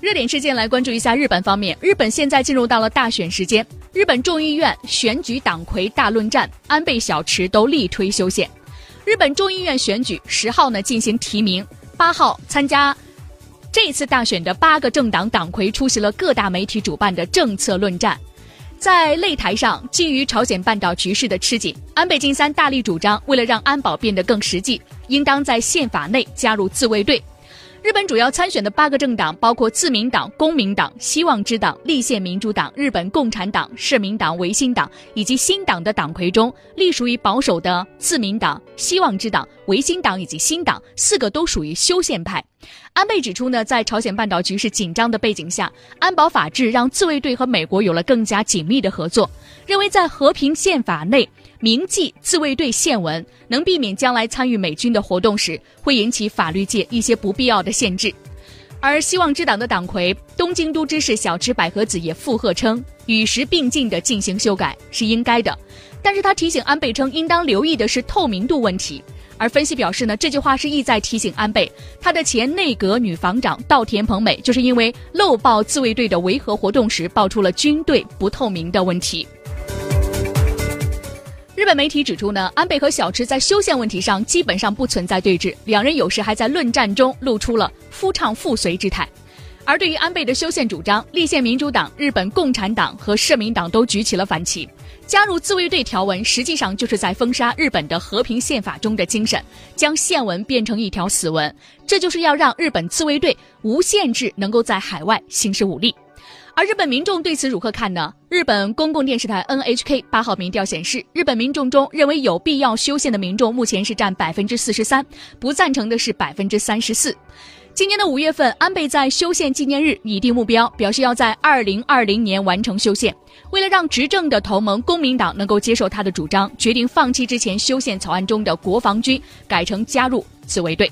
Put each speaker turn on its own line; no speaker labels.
热点事件来关注一下日本方面。日本现在进入到了大选时间，日本众议院选举党魁大论战，安倍、小池都力推修宪。日本众议院选举十号呢进行提名，八号参加这次大选的八个政党党魁出席了各大媒体主办的政策论战。在擂台上，基于朝鲜半岛局势的吃紧，安倍晋三大力主张，为了让安保变得更实际，应当在宪法内加入自卫队。日本主要参选的八个政党包括自民党、公民党、希望之党、立宪民主党、日本共产党、社民党、维新党以及新党的党魁中，隶属于保守的自民党、希望之党、维新党以及新党四个都属于修宪派。安倍指出呢，在朝鲜半岛局势紧张的背景下，安保法制让自卫队和美国有了更加紧密的合作，认为在和平宪法内。铭记自卫队宪文，能避免将来参与美军的活动时会引起法律界一些不必要的限制。而希望之党的党魁东京都知事小池百合子也附和称，与时并进的进行修改是应该的。但是他提醒安倍称，应当留意的是透明度问题。而分析表示呢，这句话是意在提醒安倍，他的前内阁女防长稻田朋美就是因为漏报自卫队的维和活动时，爆出了军队不透明的问题。日本媒体指出呢，安倍和小池在修宪问题上基本上不存在对峙，两人有时还在论战中露出了夫唱妇随之态。而对于安倍的修宪主张，立宪民主党、日本共产党和社民党都举起了反旗。加入自卫队条文实际上就是在封杀日本的和平宪法中的精神，将宪文变成一条死文，这就是要让日本自卫队无限制能够在海外行使武力。而日本民众对此如何看呢？日本公共电视台 NHK 八号民调显示，日本民众中认为有必要修宪的民众目前是占百分之四十三，不赞成的是百分之三十四。今年的五月份，安倍在修宪纪念日拟定目标，表示要在二零二零年完成修宪。为了让执政的同盟公民党能够接受他的主张，决定放弃之前修宪草案中的国防军，改成加入自卫队。